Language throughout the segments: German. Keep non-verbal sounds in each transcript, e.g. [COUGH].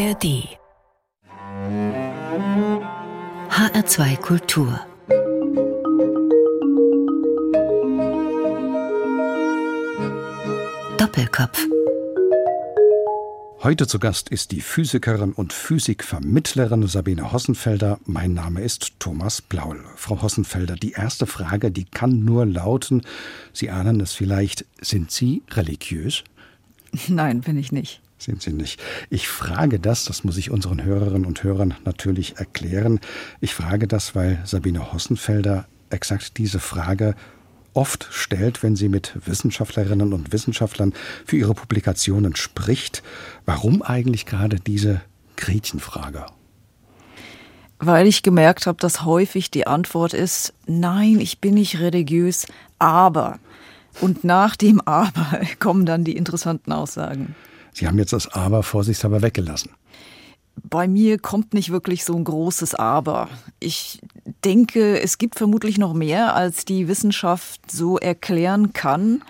ARD HR2 Kultur Doppelkopf Heute zu Gast ist die Physikerin und Physikvermittlerin Sabine Hossenfelder. Mein Name ist Thomas Blaul. Frau Hossenfelder, die erste Frage, die kann nur lauten, Sie ahnen es vielleicht, sind Sie religiös? Nein, bin ich nicht. Sind Sie nicht. Ich frage das, das muss ich unseren Hörerinnen und Hörern natürlich erklären. Ich frage das, weil Sabine Hossenfelder exakt diese Frage oft stellt, wenn sie mit Wissenschaftlerinnen und Wissenschaftlern für ihre Publikationen spricht. Warum eigentlich gerade diese Gretchenfrage? Weil ich gemerkt habe, dass häufig die Antwort ist, nein, ich bin nicht religiös, aber. Und nach dem Aber [LAUGHS] kommen dann die interessanten Aussagen. Sie haben jetzt das Aber vorsichtshalber weggelassen. Bei mir kommt nicht wirklich so ein großes Aber. Ich denke, es gibt vermutlich noch mehr, als die Wissenschaft so erklären kann.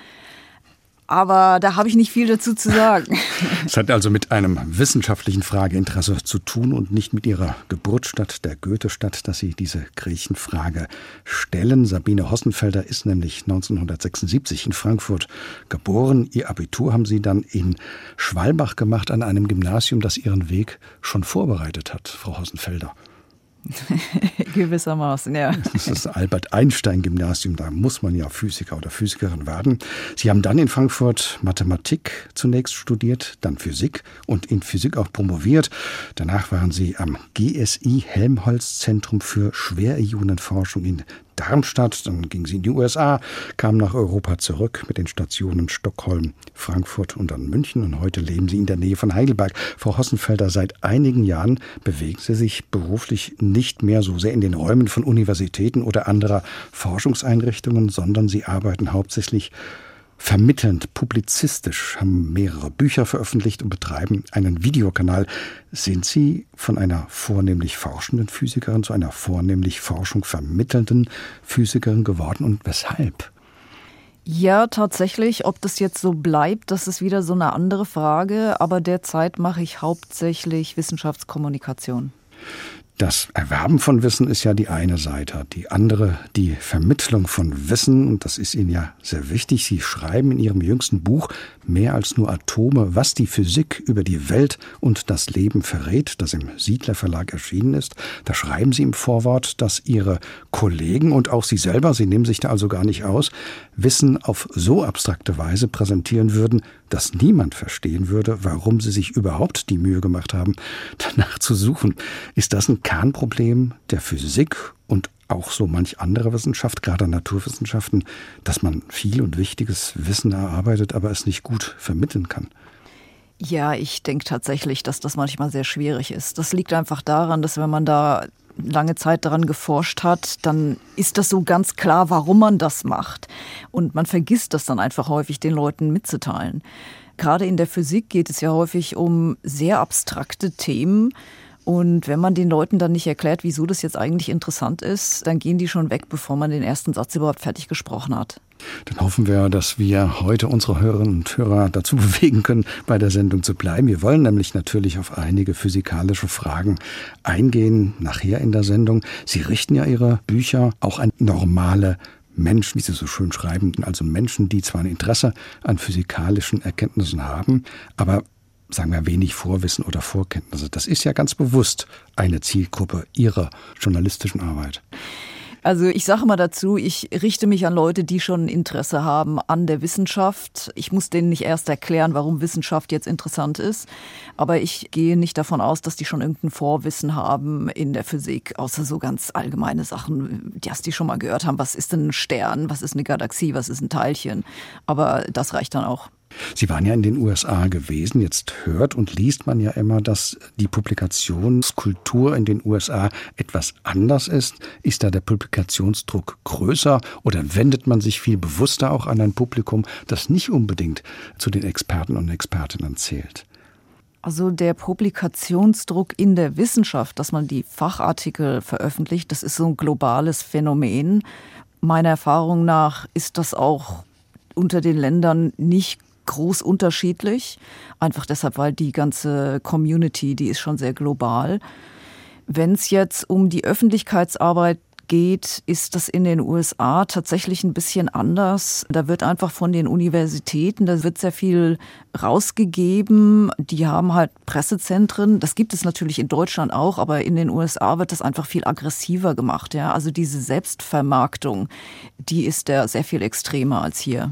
Aber da habe ich nicht viel dazu zu sagen. [LAUGHS] Es hat also mit einem wissenschaftlichen Frageinteresse zu tun und nicht mit ihrer Geburtsstadt, der Goethestadt, dass Sie diese Griechenfrage stellen. Sabine Hossenfelder ist nämlich 1976 in Frankfurt geboren. Ihr Abitur haben Sie dann in Schwalbach gemacht, an einem Gymnasium, das Ihren Weg schon vorbereitet hat, Frau Hossenfelder. [LAUGHS] Gewissermaßen, ja. Das ist das Albert-Einstein-Gymnasium, da muss man ja Physiker oder Physikerin werden. Sie haben dann in Frankfurt Mathematik zunächst studiert, dann Physik und in Physik auch promoviert. Danach waren Sie am GSI Helmholtz Zentrum für Schwerionenforschung in Darmstadt, dann ging sie in die USA, kam nach Europa zurück mit den Stationen Stockholm, Frankfurt und dann München und heute leben sie in der Nähe von Heidelberg. Frau Hossenfelder, seit einigen Jahren bewegt sie sich beruflich nicht mehr so sehr in den Räumen von Universitäten oder anderer Forschungseinrichtungen, sondern sie arbeiten hauptsächlich vermittelnd, publizistisch, haben mehrere Bücher veröffentlicht und betreiben einen Videokanal. Sind Sie von einer vornehmlich forschenden Physikerin zu einer vornehmlich Forschung vermittelnden Physikerin geworden und weshalb? Ja, tatsächlich. Ob das jetzt so bleibt, das ist wieder so eine andere Frage. Aber derzeit mache ich hauptsächlich Wissenschaftskommunikation. Das Erwerben von Wissen ist ja die eine Seite. Die andere, die Vermittlung von Wissen. Und das ist Ihnen ja sehr wichtig. Sie schreiben in Ihrem jüngsten Buch mehr als nur Atome, was die Physik über die Welt und das Leben verrät, das im Siedler Verlag erschienen ist. Da schreiben Sie im Vorwort, dass Ihre Kollegen und auch Sie selber, Sie nehmen sich da also gar nicht aus, Wissen auf so abstrakte Weise präsentieren würden, dass niemand verstehen würde, warum Sie sich überhaupt die Mühe gemacht haben, danach zu suchen. Ist das ein Kernproblem der Physik und auch so manch andere Wissenschaft, gerade Naturwissenschaften, dass man viel und wichtiges Wissen erarbeitet, aber es nicht gut vermitteln kann? Ja, ich denke tatsächlich, dass das manchmal sehr schwierig ist. Das liegt einfach daran, dass wenn man da lange Zeit daran geforscht hat, dann ist das so ganz klar, warum man das macht. Und man vergisst das dann einfach häufig den Leuten mitzuteilen. Gerade in der Physik geht es ja häufig um sehr abstrakte Themen, und wenn man den Leuten dann nicht erklärt, wieso das jetzt eigentlich interessant ist, dann gehen die schon weg, bevor man den ersten Satz überhaupt fertig gesprochen hat. Dann hoffen wir, dass wir heute unsere Hörerinnen und Hörer dazu [LAUGHS] bewegen können, bei der Sendung zu bleiben. Wir wollen nämlich natürlich auf einige physikalische Fragen eingehen, nachher in der Sendung. Sie richten ja Ihre Bücher auch an normale Menschen, wie Sie so schön schreiben, also Menschen, die zwar ein Interesse an physikalischen Erkenntnissen haben, aber sagen wir, wenig Vorwissen oder Vorkenntnisse. Das ist ja ganz bewusst eine Zielgruppe Ihrer journalistischen Arbeit. Also ich sage mal dazu, ich richte mich an Leute, die schon Interesse haben an der Wissenschaft. Ich muss denen nicht erst erklären, warum Wissenschaft jetzt interessant ist, aber ich gehe nicht davon aus, dass die schon irgendein Vorwissen haben in der Physik, außer so ganz allgemeine Sachen, die die schon mal gehört haben. Was ist denn ein Stern? Was ist eine Galaxie? Was ist ein Teilchen? Aber das reicht dann auch. Sie waren ja in den USA gewesen. Jetzt hört und liest man ja immer, dass die Publikationskultur in den USA etwas anders ist. Ist da der Publikationsdruck größer oder wendet man sich viel bewusster auch an ein Publikum, das nicht unbedingt zu den Experten und Expertinnen zählt? Also der Publikationsdruck in der Wissenschaft, dass man die Fachartikel veröffentlicht, das ist so ein globales Phänomen. Meiner Erfahrung nach ist das auch unter den Ländern nicht groß unterschiedlich. Einfach deshalb, weil die ganze Community, die ist schon sehr global. Wenn es jetzt um die Öffentlichkeitsarbeit geht, ist das in den USA tatsächlich ein bisschen anders. Da wird einfach von den Universitäten, da wird sehr viel rausgegeben. Die haben halt Pressezentren. Das gibt es natürlich in Deutschland auch, aber in den USA wird das einfach viel aggressiver gemacht. Ja, also diese Selbstvermarktung, die ist da sehr viel extremer als hier.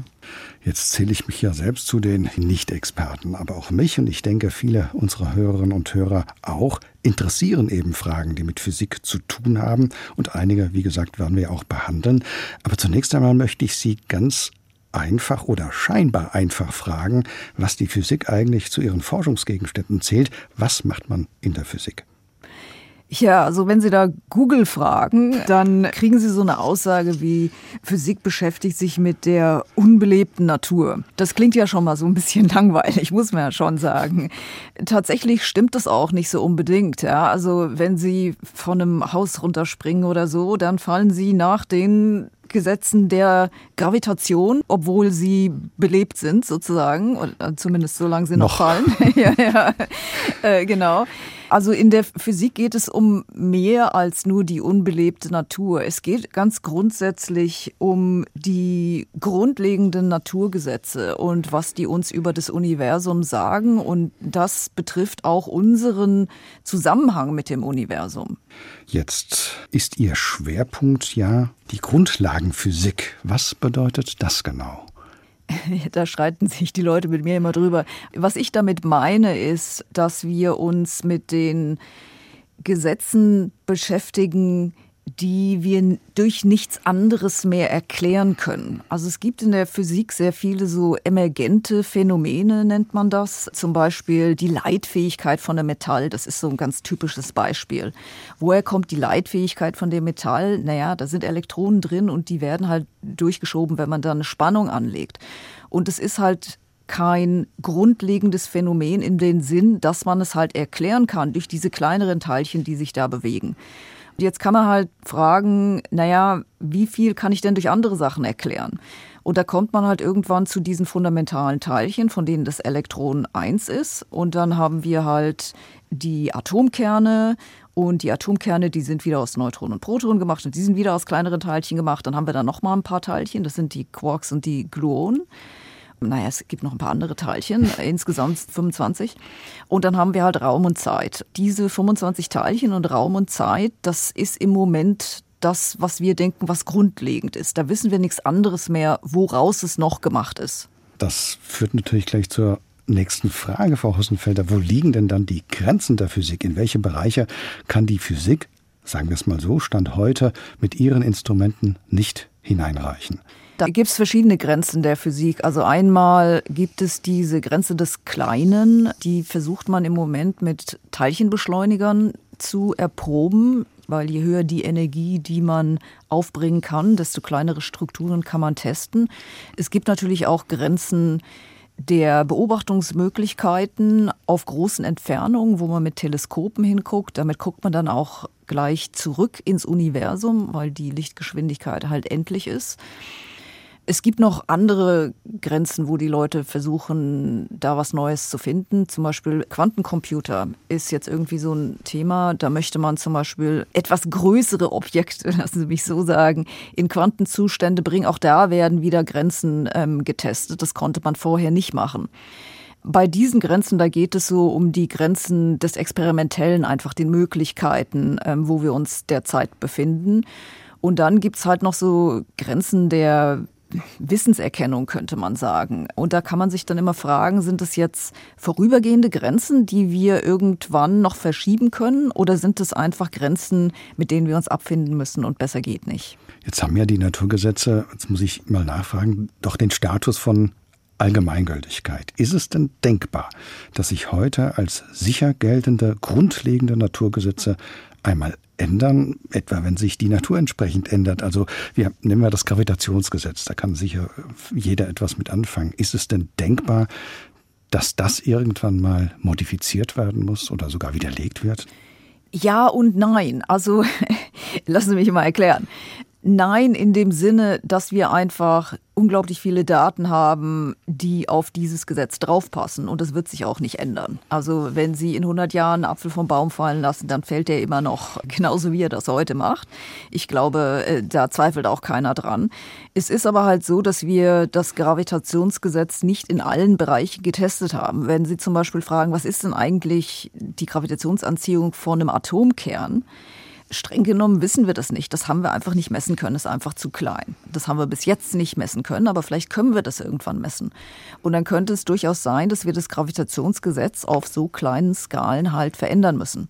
Jetzt zähle ich mich ja selbst zu den Nicht-Experten, aber auch mich und ich denke viele unserer Hörerinnen und Hörer auch interessieren eben Fragen, die mit Physik zu tun haben und einige, wie gesagt, werden wir auch behandeln. Aber zunächst einmal möchte ich Sie ganz einfach oder scheinbar einfach fragen, was die Physik eigentlich zu ihren Forschungsgegenständen zählt. Was macht man in der Physik? Ja, also wenn Sie da Google fragen, dann kriegen Sie so eine Aussage wie Physik beschäftigt sich mit der unbelebten Natur. Das klingt ja schon mal so ein bisschen [LAUGHS] langweilig, muss man ja schon sagen. Tatsächlich stimmt das auch nicht so unbedingt. Ja, also wenn Sie von einem Haus runterspringen oder so, dann fallen Sie nach den Gesetzen der Gravitation, obwohl sie belebt sind sozusagen, oder zumindest solange sie noch, noch fallen. [LAUGHS] ja, ja, äh, genau. Also in der Physik geht es um mehr als nur die unbelebte Natur. Es geht ganz grundsätzlich um die grundlegenden Naturgesetze und was die uns über das Universum sagen. Und das betrifft auch unseren Zusammenhang mit dem Universum. Jetzt ist Ihr Schwerpunkt ja die Grundlagenphysik. Was bedeutet das genau? [LAUGHS] da streiten sich die Leute mit mir immer drüber. Was ich damit meine, ist, dass wir uns mit den Gesetzen beschäftigen, die wir durch nichts anderes mehr erklären können. Also es gibt in der Physik sehr viele so emergente Phänomene, nennt man das. Zum Beispiel die Leitfähigkeit von einem Metall, das ist so ein ganz typisches Beispiel. Woher kommt die Leitfähigkeit von dem Metall? Naja, da sind Elektronen drin und die werden halt durchgeschoben, wenn man da eine Spannung anlegt. Und es ist halt kein grundlegendes Phänomen in den Sinn, dass man es halt erklären kann durch diese kleineren Teilchen, die sich da bewegen. Jetzt kann man halt fragen, naja, wie viel kann ich denn durch andere Sachen erklären? Und da kommt man halt irgendwann zu diesen fundamentalen Teilchen, von denen das Elektron 1 ist. Und dann haben wir halt die Atomkerne. Und die Atomkerne, die sind wieder aus Neutronen und Protonen gemacht und die sind wieder aus kleineren Teilchen gemacht. Dann haben wir da nochmal ein paar Teilchen, das sind die Quarks und die Gluonen naja, es gibt noch ein paar andere Teilchen, [LAUGHS] insgesamt 25. Und dann haben wir halt Raum und Zeit. Diese 25 Teilchen und Raum und Zeit, das ist im Moment das, was wir denken, was grundlegend ist. Da wissen wir nichts anderes mehr, woraus es noch gemacht ist. Das führt natürlich gleich zur nächsten Frage, Frau Hossenfelder. Wo liegen denn dann die Grenzen der Physik? In welche Bereiche kann die Physik, sagen wir es mal so, Stand heute mit ihren Instrumenten nicht hineinreichen? Da gibt es verschiedene Grenzen der Physik. Also einmal gibt es diese Grenze des Kleinen, die versucht man im Moment mit Teilchenbeschleunigern zu erproben, weil je höher die Energie, die man aufbringen kann, desto kleinere Strukturen kann man testen. Es gibt natürlich auch Grenzen der Beobachtungsmöglichkeiten auf großen Entfernungen, wo man mit Teleskopen hinguckt. Damit guckt man dann auch gleich zurück ins Universum, weil die Lichtgeschwindigkeit halt endlich ist. Es gibt noch andere Grenzen, wo die Leute versuchen, da was Neues zu finden. Zum Beispiel Quantencomputer ist jetzt irgendwie so ein Thema. Da möchte man zum Beispiel etwas größere Objekte, [LAUGHS] lassen Sie mich so sagen, in Quantenzustände bringen. Auch da werden wieder Grenzen ähm, getestet. Das konnte man vorher nicht machen. Bei diesen Grenzen, da geht es so um die Grenzen des Experimentellen, einfach den Möglichkeiten, ähm, wo wir uns derzeit befinden. Und dann gibt's halt noch so Grenzen der Wissenserkennung, könnte man sagen. Und da kann man sich dann immer fragen, sind es jetzt vorübergehende Grenzen, die wir irgendwann noch verschieben können, oder sind es einfach Grenzen, mit denen wir uns abfinden müssen und besser geht nicht? Jetzt haben ja die Naturgesetze, jetzt muss ich mal nachfragen, doch den Status von Allgemeingültigkeit. Ist es denn denkbar, dass sich heute als sicher geltende, grundlegende Naturgesetze einmal ändern, etwa wenn sich die Natur entsprechend ändert. Also wir nehmen wir das Gravitationsgesetz, da kann sicher jeder etwas mit anfangen. Ist es denn denkbar, dass das irgendwann mal modifiziert werden muss oder sogar widerlegt wird? Ja und nein. Also [LAUGHS] lassen Sie mich mal erklären. Nein, in dem Sinne, dass wir einfach unglaublich viele Daten haben, die auf dieses Gesetz draufpassen. Und das wird sich auch nicht ändern. Also wenn Sie in 100 Jahren einen Apfel vom Baum fallen lassen, dann fällt der immer noch [LAUGHS] genauso, wie er das heute macht. Ich glaube, äh, da zweifelt auch keiner dran. Es ist aber halt so, dass wir das Gravitationsgesetz nicht in allen Bereichen getestet haben. Wenn Sie zum Beispiel fragen, was ist denn eigentlich die Gravitationsanziehung von einem Atomkern? Streng genommen wissen wir das nicht. Das haben wir einfach nicht messen können. Das ist einfach zu klein. Das haben wir bis jetzt nicht messen können, aber vielleicht können wir das irgendwann messen. Und dann könnte es durchaus sein, dass wir das Gravitationsgesetz auf so kleinen Skalen halt verändern müssen.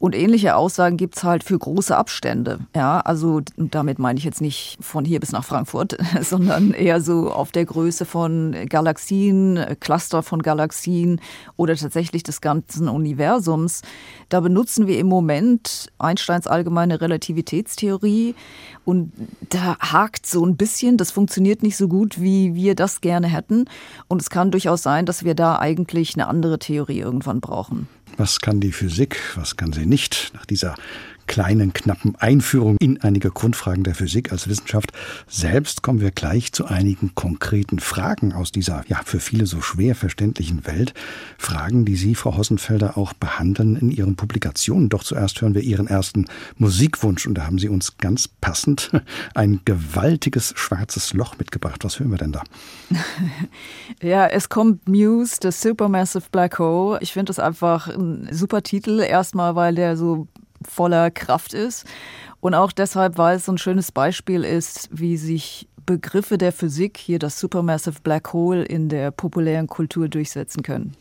Und ähnliche Aussagen gibt's halt für große Abstände. Ja, also damit meine ich jetzt nicht von hier bis nach Frankfurt, [LAUGHS] sondern eher so auf der Größe von Galaxien, Cluster von Galaxien oder tatsächlich des ganzen Universums. Da benutzen wir im Moment Einsteins allgemeine Relativitätstheorie und da hakt so ein bisschen, das funktioniert nicht so gut, wie wir das gerne hätten. Und es kann durchaus sein, dass wir da eigentlich eine andere Theorie irgendwann brauchen. Was kann die Physik, was kann sie nicht? Nach dieser kleinen, knappen Einführung in einige Grundfragen der Physik als Wissenschaft selbst kommen wir gleich zu einigen konkreten Fragen aus dieser, ja, für viele so schwer verständlichen Welt. Fragen, die Sie, Frau Hossenfelder, auch behandeln in Ihren Publikationen. Doch zuerst hören wir Ihren ersten Musikwunsch und da haben Sie uns ganz passend [LAUGHS] ein gewaltiges schwarzes Loch mitgebracht. Was hören wir denn da? [LAUGHS] ja, es kommt Muse, The Supermassive Black Hole. Ich finde das einfach ein super Titel. Erstmal, weil der so voller Kraft ist. Und auch deshalb, weil es so ein schönes Beispiel ist, wie sich Begriffe der Physik, hier das Supermassive Black Hole, in der populären Kultur durchsetzen können.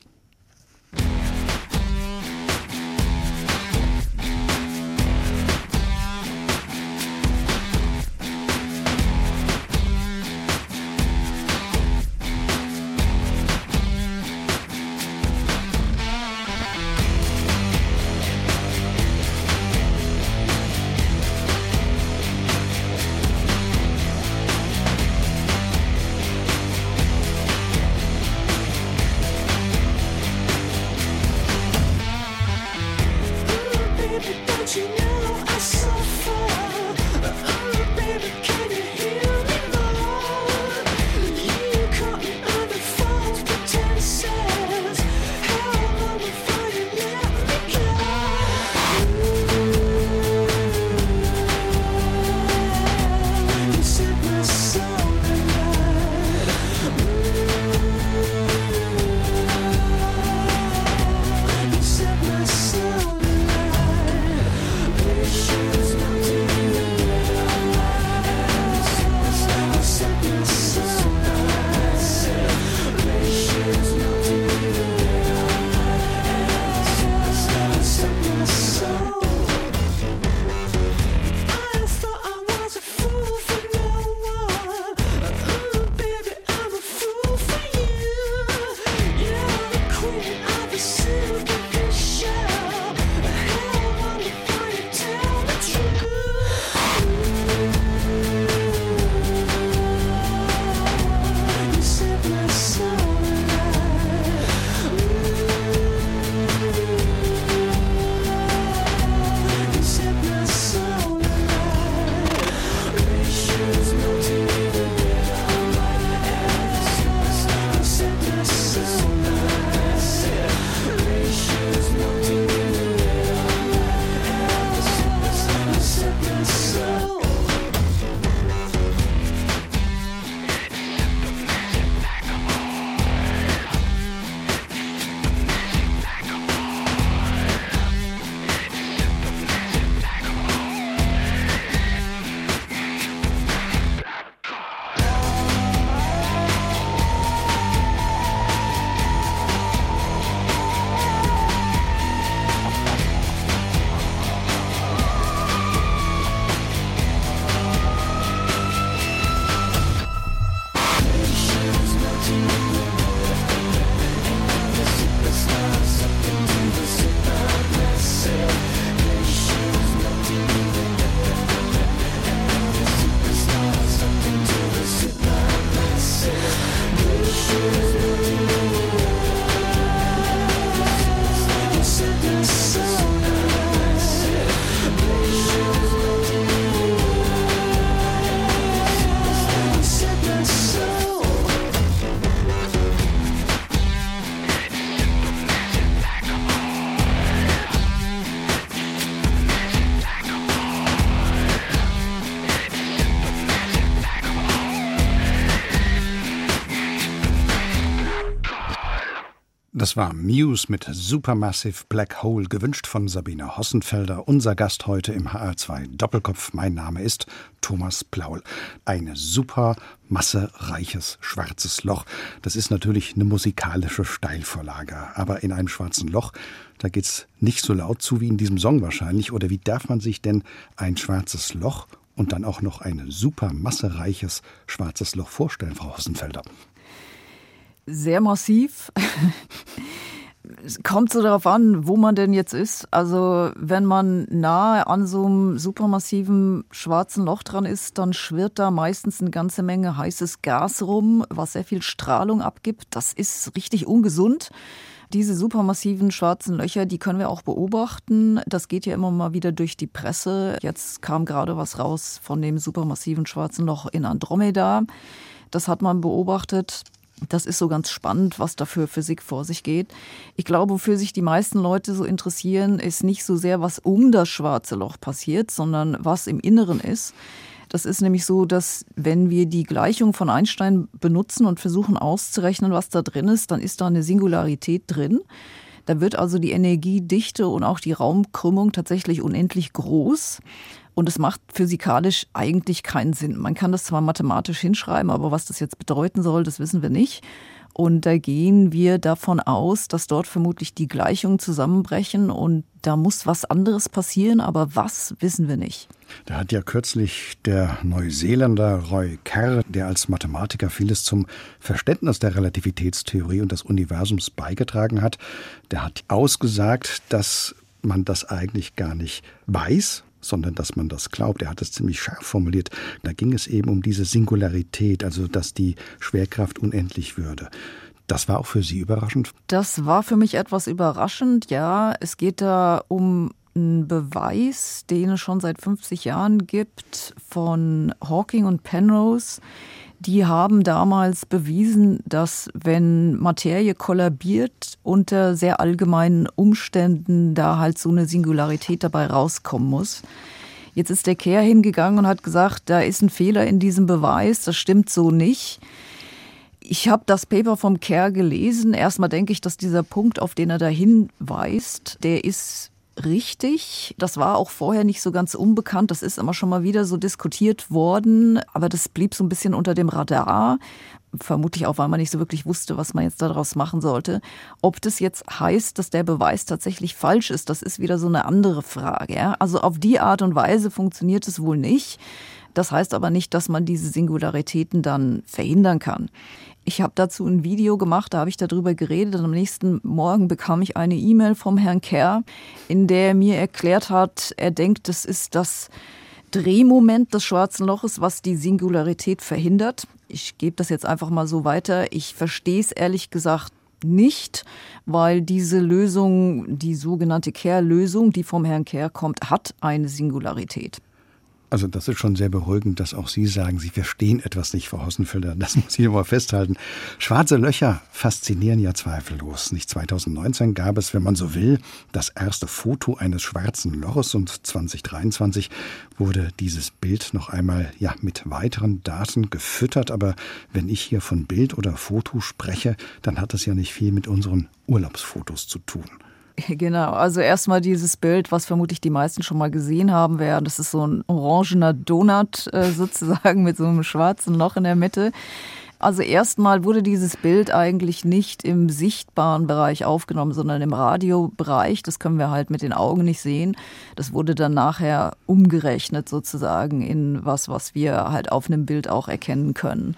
War Muse mit Supermassive Black Hole, gewünscht von Sabine Hossenfelder, unser Gast heute im HR2 Doppelkopf. Mein Name ist Thomas Plaul. Ein super massereiches schwarzes Loch. Das ist natürlich eine musikalische Steilvorlage. Aber in einem schwarzen Loch, da geht's nicht so laut zu wie in diesem Song wahrscheinlich. Oder wie darf man sich denn ein schwarzes Loch und dann auch noch ein super massereiches schwarzes Loch vorstellen, Frau Hossenfelder? sehr massiv. [LAUGHS] Es kommt so darauf an, wo man denn jetzt ist. Also wenn man nahe an so einem supermassiven schwarzen Loch dran ist, dann schwirrt da meistens eine ganze Menge heißes Gas rum, was sehr viel Strahlung abgibt. Das ist richtig ungesund. Diese supermassiven schwarzen Löcher, die können wir auch beobachten. Das geht ja immer mal wieder durch die Presse. Jetzt kam gerade was raus von dem supermassiven schwarzen Loch in Andromeda. Das hat man beobachtet. Das ist so ganz spannend, was da für Physik vor sich geht. Ich glaube, wofür sich die meisten Leute so interessieren, ist nicht so sehr, was um das schwarze Loch passiert, sondern was im Inneren ist. Das ist nämlich so, dass wenn wir die Gleichung von Einstein benutzen und versuchen auszurechnen, was da drin ist, dann ist da eine Singularität drin. Da wird also die Energiedichte und auch die Raumkrümmung tatsächlich unendlich groß. Und es macht physikalisch eigentlich keinen Sinn. Man kann das zwar mathematisch hinschreiben, aber was das jetzt bedeuten soll, das wissen wir nicht. Und da gehen wir davon aus, dass dort vermutlich die Gleichungen zusammenbrechen und da muss was anderes passieren, aber was wissen wir nicht. Da hat ja kürzlich der Neuseeländer Roy Kerr, der als Mathematiker vieles zum Verständnis der Relativitätstheorie und des Universums beigetragen hat, der hat ausgesagt, dass man das eigentlich gar nicht weiß, sondern dass man das glaubt. Er hat es ziemlich scharf formuliert. Da ging es eben um diese Singularität, also dass die Schwerkraft unendlich würde. Das war auch für Sie überraschend? Das war für mich etwas überraschend, ja. Es geht da um einen Beweis, den es schon seit 50 Jahren gibt, von Hawking und Penrose die haben damals bewiesen, dass wenn Materie kollabiert, unter sehr allgemeinen Umständen da halt so eine Singularität dabei rauskommen muss. Jetzt ist der Kerr hingegangen und hat gesagt, da ist ein Fehler in diesem Beweis, das stimmt so nicht. Ich habe das Paper vom Kerr gelesen. Erstmal denke ich, dass dieser Punkt, auf den er da hinweist, der ist richtig. Das war auch vorher nicht so ganz unbekannt. Das ist immer schon mal wieder so diskutiert worden, aber das blieb so ein bisschen unter dem Radar. Vermutlich auch, weil man nicht so wirklich wusste, was man jetzt daraus machen sollte. Ob das jetzt heißt, dass der Beweis tatsächlich falsch ist, das ist wieder so eine andere Frage. Also auf die Art und Weise funktioniert es wohl nicht. Das heißt aber nicht, dass man diese Singularitäten dann verhindern kann. Ich habe dazu ein Video gemacht, da habe ich darüber geredet und am nächsten Morgen bekam ich eine E-Mail vom Herrn Kerr, in der er mir erklärt hat, er denkt, das ist das Drehmoment des schwarzen Loches, was die Singularität verhindert. Ich gebe das jetzt einfach mal so weiter. Ich verstehe es ehrlich gesagt nicht, weil diese Lösung, die sogenannte Kerr-Lösung, die vom Herrn Kerr kommt, hat eine Singularität. Also das ist schon sehr beruhigend, dass auch Sie sagen, Sie verstehen etwas nicht, Frau Hossenfelder. Das muss ich aber festhalten. Schwarze Löcher faszinieren ja zweifellos. Nicht 2019 gab es, wenn man so will, das erste Foto eines schwarzen Loches und 2023 wurde dieses Bild noch einmal ja mit weiteren Daten gefüttert. Aber wenn ich hier von Bild oder Foto spreche, dann hat das ja nicht viel mit unseren Urlaubsfotos zu tun. [LAUGHS] Genau, also erstmal dieses Bild, was vermutlich die meisten schon mal gesehen haben werden. Das ist so ein orangener Donut äh, [LAUGHS] sozusagen mit so einem schwarzen Loch in der Mitte. Also erstmal wurde dieses Bild eigentlich nicht im sichtbaren Bereich aufgenommen, sondern im Radiobereich. Das können wir halt mit den Augen nicht sehen. Das wurde dann nachher umgerechnet sozusagen in was, was wir halt auf einem Bild auch erkennen können.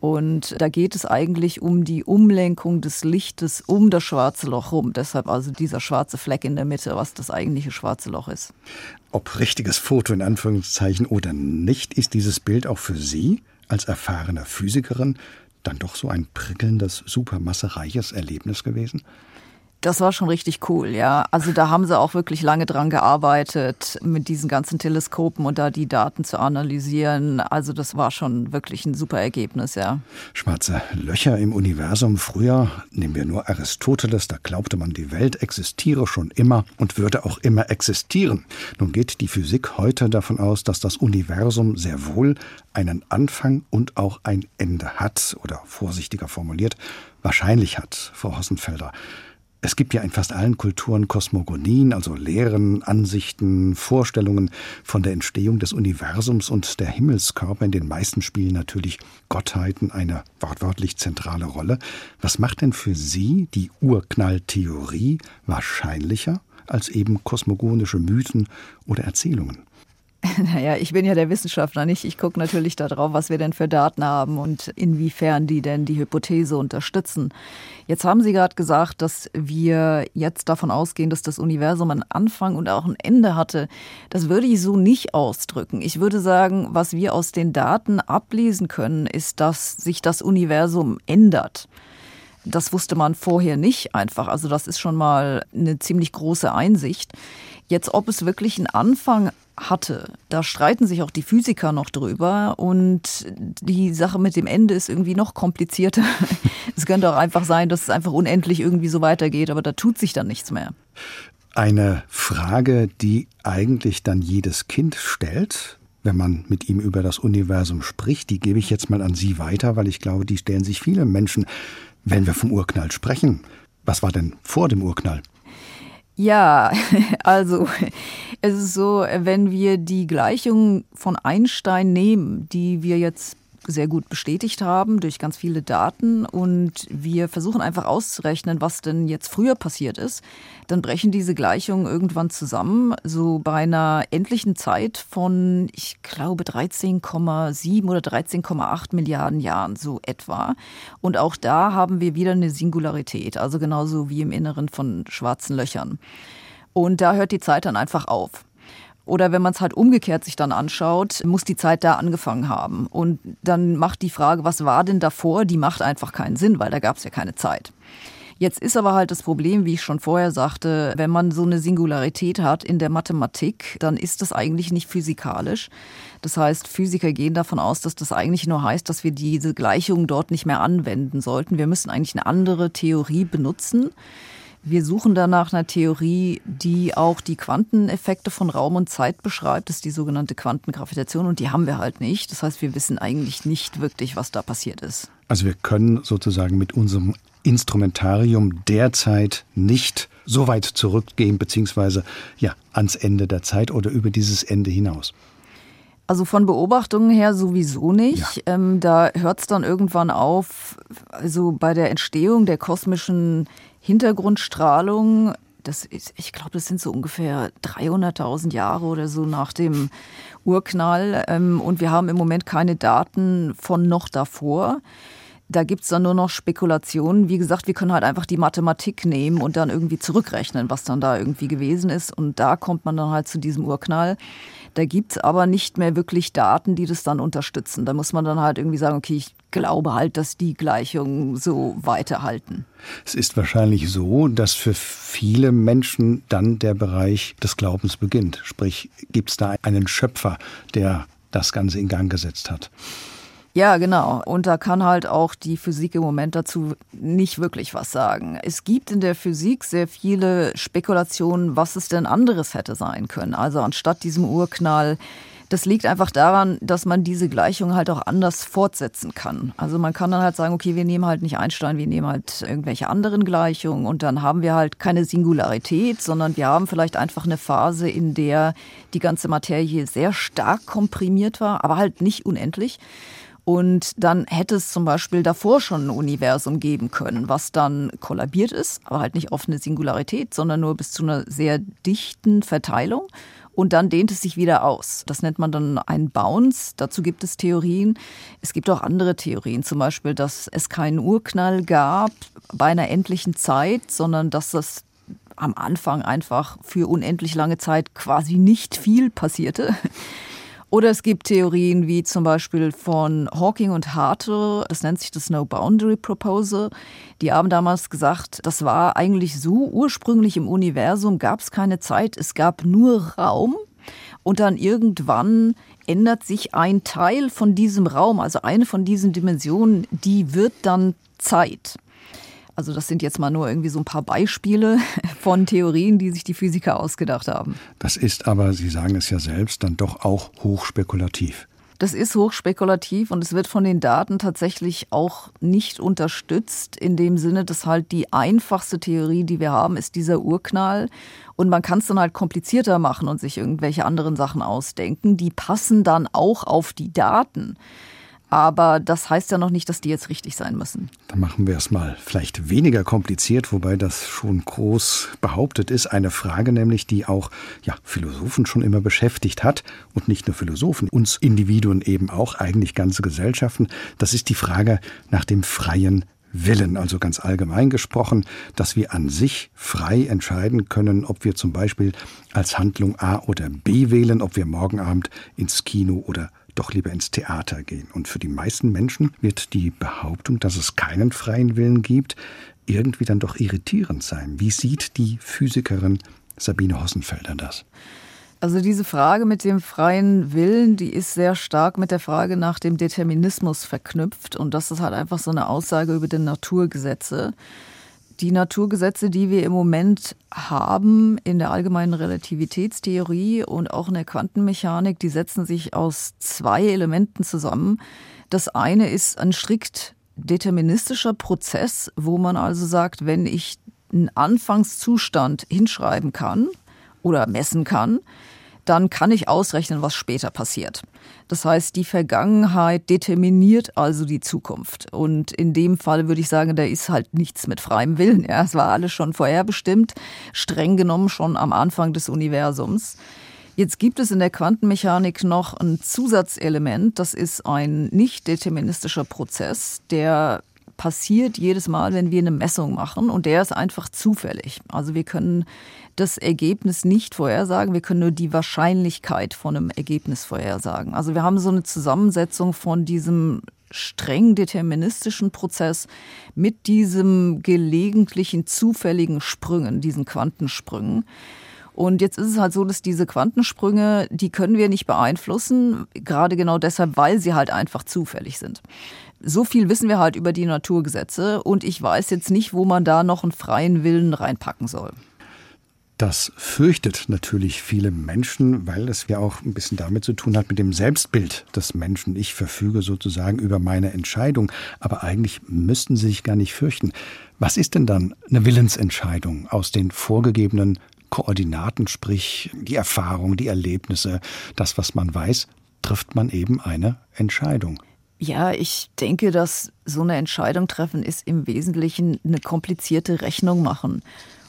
Und da geht es eigentlich um die Umlenkung des Lichtes um das schwarze Loch rum. Deshalb also dieser schwarze Fleck in der Mitte, was das eigentliche schwarze Loch ist. Ob richtiges Foto in Anführungszeichen oder nicht, ist dieses Bild auch für Sie als erfahrene Physikerin dann doch so ein prickelndes, supermassereiches Erlebnis gewesen? Das war schon richtig cool, ja. Also da haben sie auch wirklich lange dran gearbeitet, mit diesen ganzen Teleskopen und da die Daten zu analysieren. Also das war schon wirklich ein super Ergebnis, ja. Schwarze Löcher im Universum. Früher, nehmen wir nur Aristoteles, da glaubte man, die Welt existiere schon immer und würde auch immer existieren. Nun geht die Physik heute davon aus, dass das Universum sehr wohl einen Anfang und auch ein Ende hat oder vorsichtiger formuliert, wahrscheinlich hat, Frau Hossenfelder. Es gibt ja in fast allen Kulturen Kosmogonien, also Lehren, Ansichten, Vorstellungen von der Entstehung des Universums und der Himmelskörper. In den meisten spielen natürlich Gottheiten eine wortwörtlich zentrale Rolle. Was macht denn für Sie die Urknalltheorie wahrscheinlicher als eben kosmogonische Mythen oder Erzählungen? [LAUGHS] Naja, ich bin ja der Wissenschaftler nicht. Ich gucke natürlich darauf, was wir denn für Daten haben und inwiefern die denn die Hypothese unterstützen. Jetzt haben Sie gerade gesagt, dass wir jetzt davon ausgehen, dass das Universum einen Anfang und auch ein Ende hatte. Das würde ich so nicht ausdrücken. Ich würde sagen, was wir aus den Daten ablesen können, ist, dass sich das Universum ändert. Das wusste man vorher nicht einfach. Also das ist schon mal eine ziemlich große Einsicht. Jetzt, ob es wirklich einen Anfang hatte. Da streiten sich auch die Physiker noch drüber und die Sache mit dem Ende ist irgendwie noch komplizierter. [LAUGHS] es könnte auch einfach sein, dass es einfach unendlich irgendwie so weitergeht, aber da tut sich dann nichts mehr. Eine Frage, die eigentlich dann jedes Kind stellt, wenn man mit ihm über das Universum spricht, die gebe ich jetzt mal an Sie weiter, weil ich glaube, die stellen sich viele Menschen, wenn wir vom Urknall sprechen. Was war denn vor dem Urknall? Ja, [LAUGHS] also es ist so, wenn wir die Gleichung von Einstein nehmen, die wir jetzt sehr gut bestätigt haben durch ganz viele Daten und wir versuchen einfach auszurechnen, was denn jetzt früher passiert ist, dann brechen diese Gleichungen irgendwann zusammen, so bei einer endlichen Zeit von, ich glaube, 13,7 oder 13,8 Milliarden Jahren, so etwa. Und auch da haben wir wieder eine Singularität, also genauso wie im Inneren von schwarzen Löchern. Und da hört die Zeit dann einfach auf. Oder wenn man es halt umgekehrt sich dann anschaut, muss die Zeit da angefangen haben. Und dann macht die Frage, was war denn davor, die macht einfach keinen Sinn, weil da gab es ja keine Zeit. Jetzt ist aber halt das Problem, wie ich schon vorher sagte, wenn man so eine Singularität hat in der Mathematik, dann ist das eigentlich nicht physikalisch. Das heißt, Physiker gehen davon aus, dass das eigentlich nur heißt, dass wir diese Gleichungen dort nicht mehr anwenden sollten. Wir müssen eigentlich eine andere Theorie benutzen. Wir suchen danach einer Theorie, die auch die Quanteneffekte von Raum und Zeit beschreibt. Das ist die sogenannte Quantengravitation und die haben wir halt nicht. Das heißt, wir wissen eigentlich nicht wirklich, was da passiert ist. Also wir können sozusagen mit unserem Instrumentarium derzeit nicht so weit zurückgehen, beziehungsweise ja, ans Ende der Zeit oder über dieses Ende hinaus. Also von Beobachtungen her sowieso nicht. Ja. Ähm, da hört es dann irgendwann auf, also bei der Entstehung der kosmischen Hintergrundstrahlung, das ist, ich glaube, das sind so ungefähr 300.000 Jahre oder so nach dem Urknall. Ähm, und wir haben im Moment keine Daten von noch davor. Da gibt es dann nur noch Spekulationen. Wie gesagt, wir können halt einfach die Mathematik nehmen und dann irgendwie zurückrechnen, was dann da irgendwie gewesen ist. Und da kommt man dann halt zu diesem Urknall. Da gibt es aber nicht mehr wirklich Daten, die das dann unterstützen. Da muss man dann halt irgendwie sagen, okay, ich glaube halt, dass die Gleichungen so weiterhalten. Es ist wahrscheinlich so, dass für viele Menschen dann der Bereich des Glaubens beginnt. Sprich, gibt es da einen Schöpfer, der das Ganze in Gang gesetzt hat. Ja, genau. Und da kann halt auch die Physik im Moment dazu nicht wirklich was sagen. Es gibt in der Physik sehr viele Spekulationen, was es denn anderes hätte sein können. Also anstatt diesem Urknall das liegt einfach daran, dass man diese Gleichung halt auch anders fortsetzen kann. Also man kann dann halt sagen, okay, wir nehmen halt nicht Einstein, wir nehmen halt irgendwelche anderen Gleichungen und dann haben wir halt keine Singularität, sondern wir haben vielleicht einfach eine Phase, in der die ganze Materie sehr stark komprimiert war, aber halt nicht unendlich. Und dann hätte es zum Beispiel davor schon ein Universum geben können, was dann kollabiert ist, aber halt nicht auf eine Singularität, sondern nur bis zu einer sehr dichten Verteilung und dann dehnt es sich wieder aus. Das nennt man dann einen Bounce. Dazu gibt es Theorien. Es gibt auch andere Theorien, zum Beispiel, dass es keinen Urknall gab bei einer endlichen Zeit, sondern dass das am Anfang einfach für unendlich lange Zeit quasi nicht viel passierte. Oder es gibt Theorien wie zum Beispiel von Hawking und Hartle, das nennt sich das No Boundary Proposal. Die haben damals gesagt, das war eigentlich so, ursprünglich im Universum gab es keine Zeit, es gab nur Raum. Und dann irgendwann ändert sich ein Teil von diesem Raum, also eine von diesen Dimensionen, die wird dann Zeit. Also das sind jetzt mal nur irgendwie so ein paar Beispiele [LAUGHS] von Theorien, die sich die Physiker ausgedacht haben. Das ist aber, Sie sagen es ja selbst, dann doch auch hochspekulativ. Das ist hochspekulativ und es wird von den Daten tatsächlich auch nicht unterstützt, in dem Sinne, dass halt die einfachste Theorie, die wir haben, ist dieser Urknall. Und man kann es dann halt komplizierter machen und sich irgendwelche anderen Sachen ausdenken. Die passen dann auch auf die Daten. Aber das heißt ja noch nicht, dass die jetzt richtig sein müssen. Dann machen wir es mal vielleicht weniger kompliziert, wobei das schon groß behauptet ist. Eine Frage nämlich, die auch ja, Philosophen schon immer beschäftigt hat und nicht nur Philosophen, uns Individuen eben auch, eigentlich ganze Gesellschaften. Das ist die Frage nach dem freien Willen, also ganz allgemein gesprochen, dass wir an sich frei entscheiden können, ob wir zum Beispiel als Handlung A oder B wählen, ob wir morgen Abend ins Kino oder doch lieber ins Theater gehen. Und für die meisten Menschen wird die Behauptung, dass es keinen freien Willen gibt, irgendwie dann doch irritierend sein. Wie sieht die Physikerin Sabine Hossenfelder das? Also diese Frage mit dem freien Willen, die ist sehr stark mit der Frage nach dem Determinismus verknüpft. Und das ist halt einfach so eine Aussage über die Naturgesetze. Die Naturgesetze, die wir im Moment haben in der allgemeinen Relativitätstheorie und auch in der Quantenmechanik, die setzen sich aus zwei Elementen zusammen. Das eine ist ein strikt deterministischer Prozess, wo man also sagt, wenn ich einen Anfangszustand hinschreiben kann oder messen kann, dann kann ich ausrechnen, was später passiert. Das heißt, die Vergangenheit determiniert also die Zukunft. Und in dem Fall würde ich sagen, da ist halt nichts mit freiem Willen. Ja, es war alles schon vorherbestimmt, streng genommen schon am Anfang des Universums. Jetzt gibt es in der Quantenmechanik noch ein Zusatzelement, das ist ein nicht deterministischer Prozess, der passiert jedes Mal, wenn wir eine Messung machen und der ist einfach zufällig. Also wir können das Ergebnis nicht vorhersagen, wir können nur die Wahrscheinlichkeit von einem Ergebnis vorhersagen. Also wir haben so eine Zusammensetzung von diesem streng deterministischen Prozess mit diesem gelegentlichen zufälligen Sprüngen, diesen Quantensprüngen. Und jetzt ist es halt so, dass diese Quantensprünge, die können wir nicht beeinflussen, gerade genau deshalb, weil sie halt einfach zufällig sind. So viel wissen wir halt über die Naturgesetze und ich weiß jetzt nicht, wo man da noch einen freien Willen reinpacken soll. Das fürchtet natürlich viele Menschen, weil es ja auch ein bisschen damit zu tun hat mit dem Selbstbild des Menschen. Ich verfüge sozusagen über meine Entscheidung, aber eigentlich müssten sie sich gar nicht fürchten. Was ist denn dann eine Willensentscheidung aus den vorgegebenen Koordinaten, sprich die Erfahrung, die Erlebnisse, das, was man weiß, trifft man eben eine Entscheidung. Ja, ich denke, dass so eine Entscheidung treffen ist im Wesentlichen eine komplizierte Rechnung machen.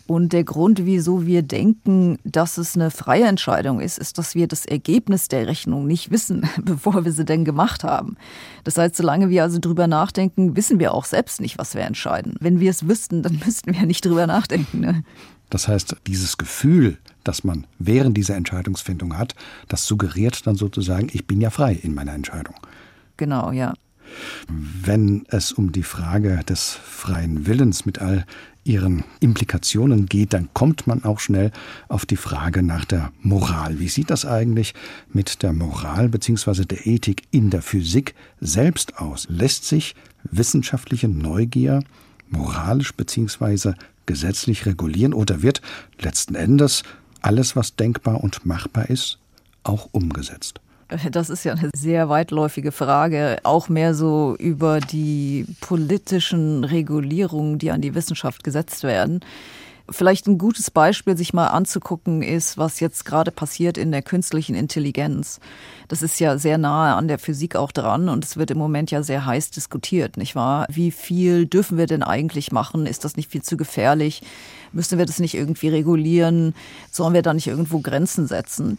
Und der Grund, wieso wir denken, dass es eine freie Entscheidung ist, ist, dass wir das Ergebnis der Rechnung nicht wissen, [LAUGHS] bevor wir sie denn gemacht haben. Das heißt, solange wir also drüber nachdenken, wissen wir auch selbst nicht, was wir entscheiden. Wenn wir es wüssten, dann [LAUGHS] müssten wir nicht drüber nachdenken. Ne? Das heißt, dieses Gefühl, das man während dieser Entscheidungsfindung hat, das suggeriert dann sozusagen, ich bin ja frei in meiner Entscheidung. Genau, ja. Wenn es um die Frage des freien Willens mit all ihren Implikationen geht, dann kommt man auch schnell auf die Frage nach der Moral. Wie sieht das eigentlich mit der Moral bzw. der Ethik in der Physik selbst aus? Lässt sich wissenschaftliche Neugier moralisch bzw. gesetzlich regulieren oder wird letzten Endes alles, was denkbar und machbar ist, auch umgesetzt? [LAUGHS] Das ist ja eine sehr weitläufige Frage, auch mehr so über die politischen Regulierungen, die an die Wissenschaft gesetzt werden. Vielleicht ein gutes Beispiel, sich mal anzugucken, ist, was jetzt gerade passiert in der künstlichen Intelligenz. Das ist ja sehr nahe an der Physik auch dran und es wird im Moment ja sehr heiß diskutiert, nicht wahr? Wie viel dürfen wir denn eigentlich machen? Ist das nicht viel zu gefährlich? Müssen wir das nicht irgendwie regulieren? Sollen wir da nicht irgendwo Grenzen setzen?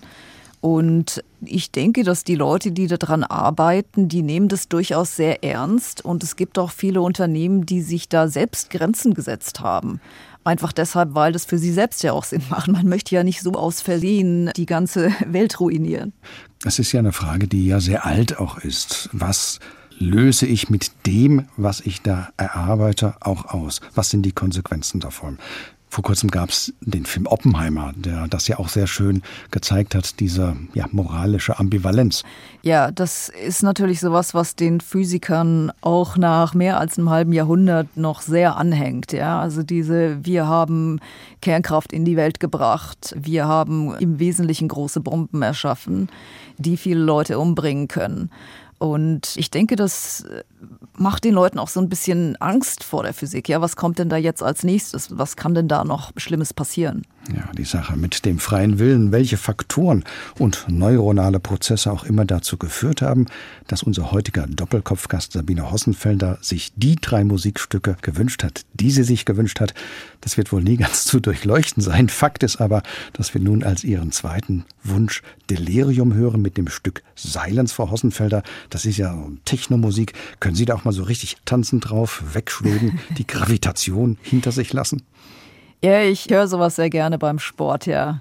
Und ich denke, dass die Leute, die daran arbeiten, die nehmen das durchaus sehr ernst. Und es gibt auch viele Unternehmen, die sich da selbst Grenzen gesetzt haben. Einfach deshalb, weil das für sie selbst ja auch Sinn macht. Man möchte ja nicht so aus Versehen die ganze [LAUGHS] Welt ruinieren. Es ist ja eine Frage, die ja sehr alt auch ist. Was löse ich mit dem, was ich da erarbeite, auch aus? Was sind die Konsequenzen davon? Vor kurzem gab es den Film Oppenheimer, der das ja auch sehr schön gezeigt hat, diese ja, moralische Ambivalenz. Ja, das ist natürlich sowas, was den Physikern auch nach mehr als einem halben Jahrhundert noch sehr anhängt. Ja, also diese, wir haben Kernkraft in die Welt gebracht, wir haben im Wesentlichen große Bomben erschaffen, die viele Leute umbringen können. Und ich denke, das macht den Leuten auch so ein bisschen Angst vor der Physik. Ja, was kommt denn da jetzt als nächstes? Was kann denn da noch Schlimmes passieren? Ja, die Sache mit dem freien Willen, welche Faktoren und neuronale Prozesse auch immer dazu geführt haben, dass unser heutiger Doppelkopfgast Sabine Hossenfelder sich die drei Musikstücke gewünscht hat, die sie sich gewünscht hat, das wird wohl nie ganz zu durchleuchten sein. Fakt ist aber, dass wir nun als ihren zweiten Wunsch Delirium hören mit dem Stück Silence vor Hossenfelder. Das ist ja Technomusik. Können Sie da auch mal so richtig tanzen drauf, wegschweben, [LAUGHS] die Gravitation hinter sich lassen? Ja, ich höre sowas sehr gerne beim Sport, ja.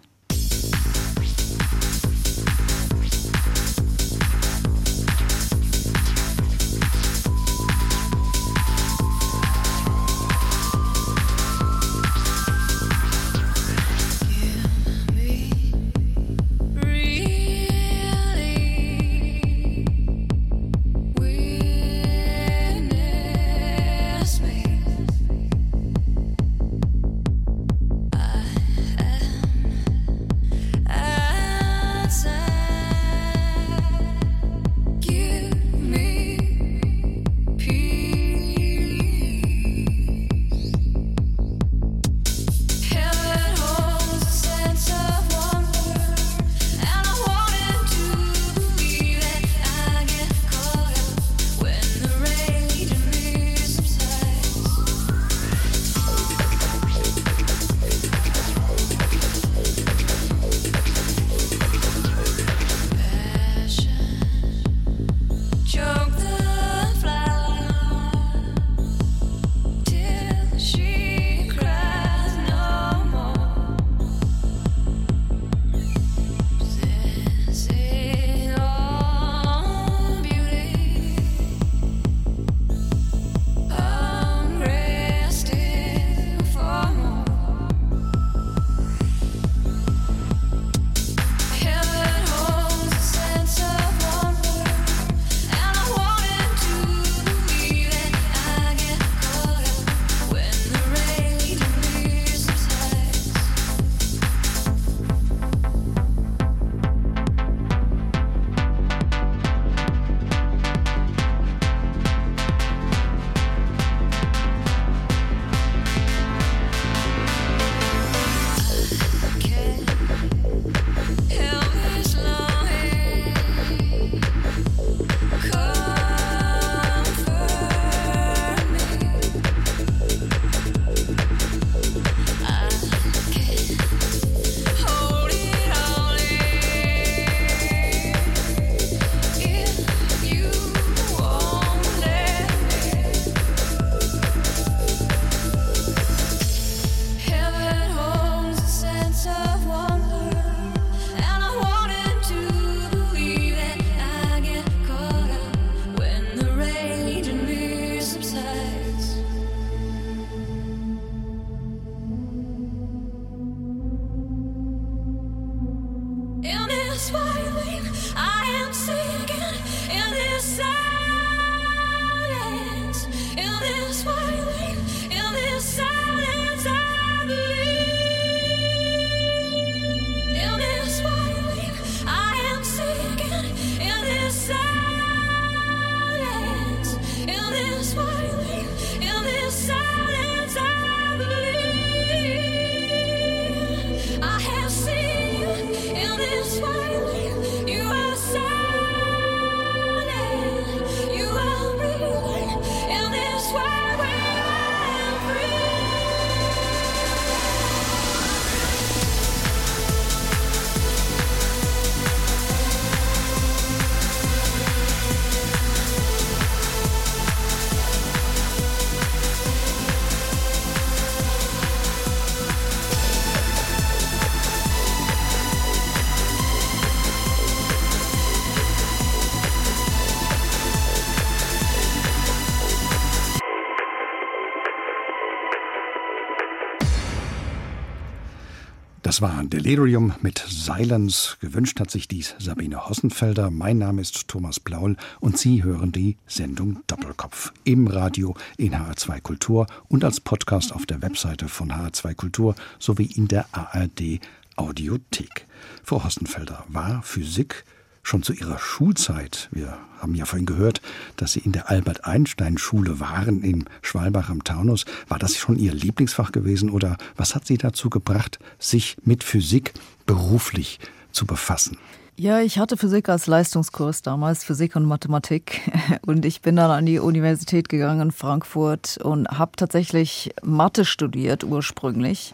Das war Delirium mit Silence. Gewünscht hat sich dies Sabine Hossenfelder. Mein Name ist Thomas Blaul und Sie hören die Sendung Doppelkopf im Radio in HR2 Kultur und als Podcast auf der Webseite von HR2 Kultur sowie in der ARD Audiothek. Frau Hossenfelder war Physik schon zu ihrer Schulzeit, wir haben ja vorhin gehört, dass Sie in der Albert-Einstein-Schule waren in Schwalbach am Taunus, war das schon Ihr Lieblingsfach gewesen oder was hat Sie dazu gebracht, sich mit Physik beruflich zu befassen? Ja, ich hatte Physik als Leistungskurs damals, Physik und Mathematik. [LAUGHS] Und ich bin dann an die Universität gegangen in Frankfurt und habe tatsächlich Mathe studiert ursprünglich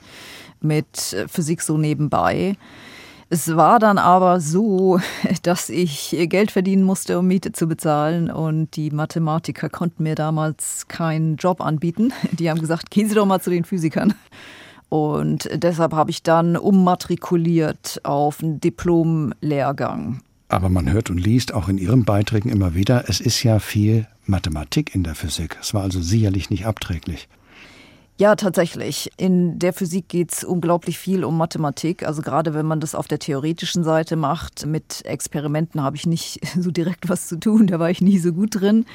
mit Physik so nebenbei. Es war dann aber so, [LAUGHS] dass ich Geld verdienen musste, um Miete zu bezahlen. Und die Mathematiker konnten mir damals keinen Job anbieten. [LAUGHS] Die haben gesagt, gehen Sie doch mal zu den Physikern. Und deshalb habe ich dann ummatrikuliert auf einen Diplom-Lehrgang. Aber man hört und liest auch in Ihren Beiträgen immer wieder, es ist ja viel Mathematik in der Physik. Es war also sicherlich nicht abträglich. Ja, tatsächlich. In der Physik geht es unglaublich viel um Mathematik. Also gerade wenn man das auf der theoretischen Seite macht, mit Experimenten habe ich nicht [LAUGHS] so direkt was zu tun, da war ich nie so gut drin.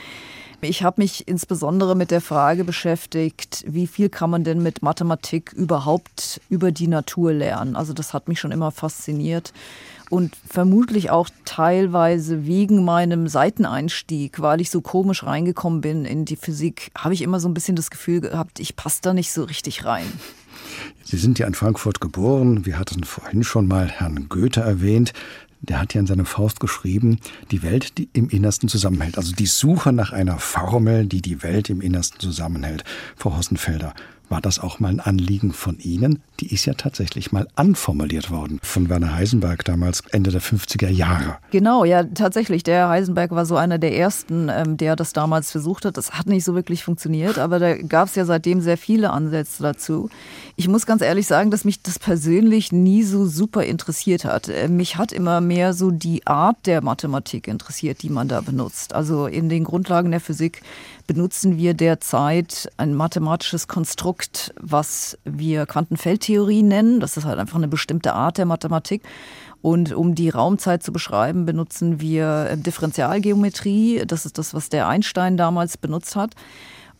Ich habe mich insbesondere mit der Frage beschäftigt, wie viel kann man denn mit Mathematik überhaupt über die Natur lernen? Also das hat mich schon immer fasziniert und vermutlich auch teilweise wegen meinem Seiteneinstieg, weil ich so komisch reingekommen bin in die Physik, habe ich immer so ein bisschen das Gefühl gehabt, ich passe da nicht so richtig rein. [LAUGHS] Sie sind ja in Frankfurt geboren. Wir hatten vorhin schon mal Herrn Goethe erwähnt. Der hat ja in seiner Faust geschrieben, die Welt, die im Innersten zusammenhält. Also die Suche nach einer Formel, die die Welt im Innersten zusammenhält. Frau Hossenfelder, war das auch mal ein Anliegen von Ihnen? Die ist ja tatsächlich mal anformuliert worden von Werner Heisenberg damals Ende der 50er Jahre. Genau, ja, tatsächlich. Der Heisenberg war so einer der ersten, ähm, der das damals versucht hat. Das hat nicht so wirklich funktioniert, aber da gab es ja seitdem sehr viele Ansätze dazu. Ich muss ganz ehrlich sagen, dass mich das persönlich nie so super interessiert hat. Äh, mich hat immer mehr so die Art der Mathematik interessiert, die man da benutzt. Also in den Grundlagen der Physik benutzen wir derzeit ein mathematisches Konstrukt, was wir Quantenfeldtheorie nennen. Das ist halt einfach eine bestimmte Art der Mathematik. Und um die Raumzeit zu beschreiben, benutzen wir Differentialgeometrie. Das ist das, was der Einstein damals benutzt hat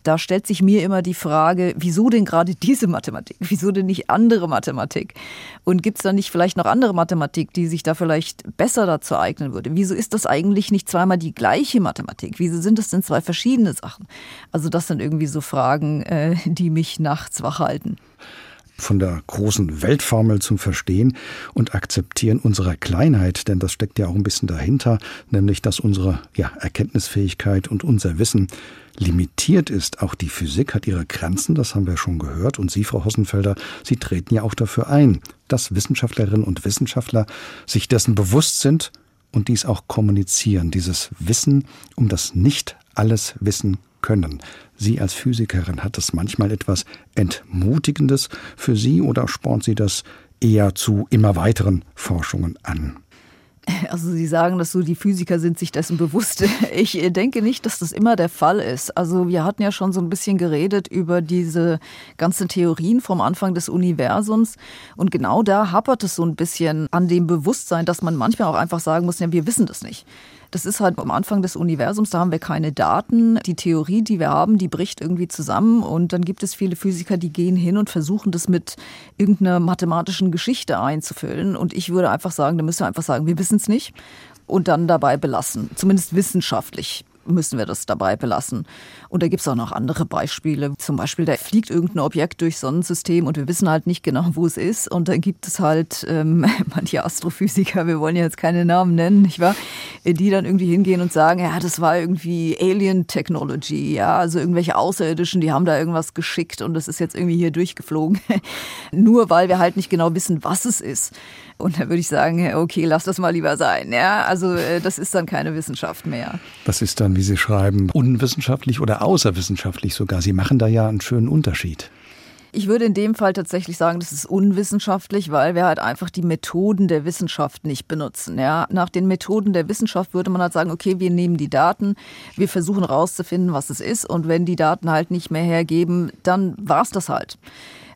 da stellt sich mir immer die Frage, wieso denn gerade diese Mathematik? [LAUGHS] Wieso denn nicht andere Mathematik? Und gibt es da nicht vielleicht noch andere Mathematik, die sich da vielleicht besser dazu eignen würde? Wieso ist das eigentlich nicht zweimal die gleiche Mathematik? Wieso sind das denn zwei verschiedene Sachen? Also das sind irgendwie so Fragen, äh, die mich nachts wach halten von der großen Weltformel zum Verstehen und Akzeptieren unserer Kleinheit, denn das steckt ja auch ein bisschen dahinter, nämlich dass unsere ja, Erkenntnisfähigkeit und unser Wissen limitiert ist. Auch die Physik hat ihre Grenzen, das haben wir schon gehört. Und Sie, Frau Hossenfelder, Sie treten ja auch dafür ein, dass Wissenschaftlerinnen und Wissenschaftler sich dessen bewusst sind und dies auch kommunizieren, dieses Wissen um das nicht alles wissen können. Sie als Physikerin hat das manchmal etwas Entmutigendes für Sie oder spornt Sie das eher zu immer weiteren Forschungen an? Also Sie sagen, dass so die Physiker sind sich dessen bewusst. [LAUGHS] Ich denke nicht, dass das immer der Fall ist. Also wir hatten ja schon so ein bisschen geredet über diese ganzen Theorien vom Anfang des Universums. Und genau da hapert es so ein bisschen an dem Bewusstsein, dass man manchmal auch einfach sagen muss, ja, wir wissen das nicht. Das ist halt am Anfang des Universums, da haben wir keine Daten. Die Theorie, die wir haben, die bricht irgendwie zusammen und dann gibt es viele Physiker, die gehen hin und versuchen das mit irgendeiner mathematischen Geschichte einzufüllen. Und ich würde einfach sagen, da müssen wir einfach sagen, wir wissen es nicht und dann dabei belassen, zumindest wissenschaftlich müssen wir das dabei belassen. Und da gibt es auch noch andere Beispiele. Zum Beispiel, da fliegt irgendein Objekt durchs Sonnensystem und wir wissen halt nicht genau, wo es ist. Und dann gibt es halt ähm, [LAUGHS] manche Astrophysiker, wir wollen ja jetzt keine Namen nennen, nicht wahr? Die dann irgendwie hingehen und sagen, ja, das war irgendwie Alien Technology, ja, also irgendwelche Außerirdischen, die haben da irgendwas geschickt und das ist jetzt irgendwie hier durchgeflogen. [LAUGHS] Nur weil wir halt nicht genau wissen, was es ist. Und da würde ich sagen, okay, lass das mal lieber sein. Ja, also äh, das ist dann keine Wissenschaft mehr. Das ist dann, wie Sie schreiben, unwissenschaftlich oder außerwissenschaftlich sogar. Sie machen da ja einen schönen Unterschied. Ich würde in dem Fall tatsächlich sagen, das ist unwissenschaftlich, weil wir halt einfach die Methoden der Wissenschaft nicht benutzen. Ja, nach den Methoden der Wissenschaft würde man halt sagen, okay, wir nehmen die Daten, wir versuchen rauszufinden, was es ist und wenn die Daten halt nicht mehr hergeben, dann war es das halt.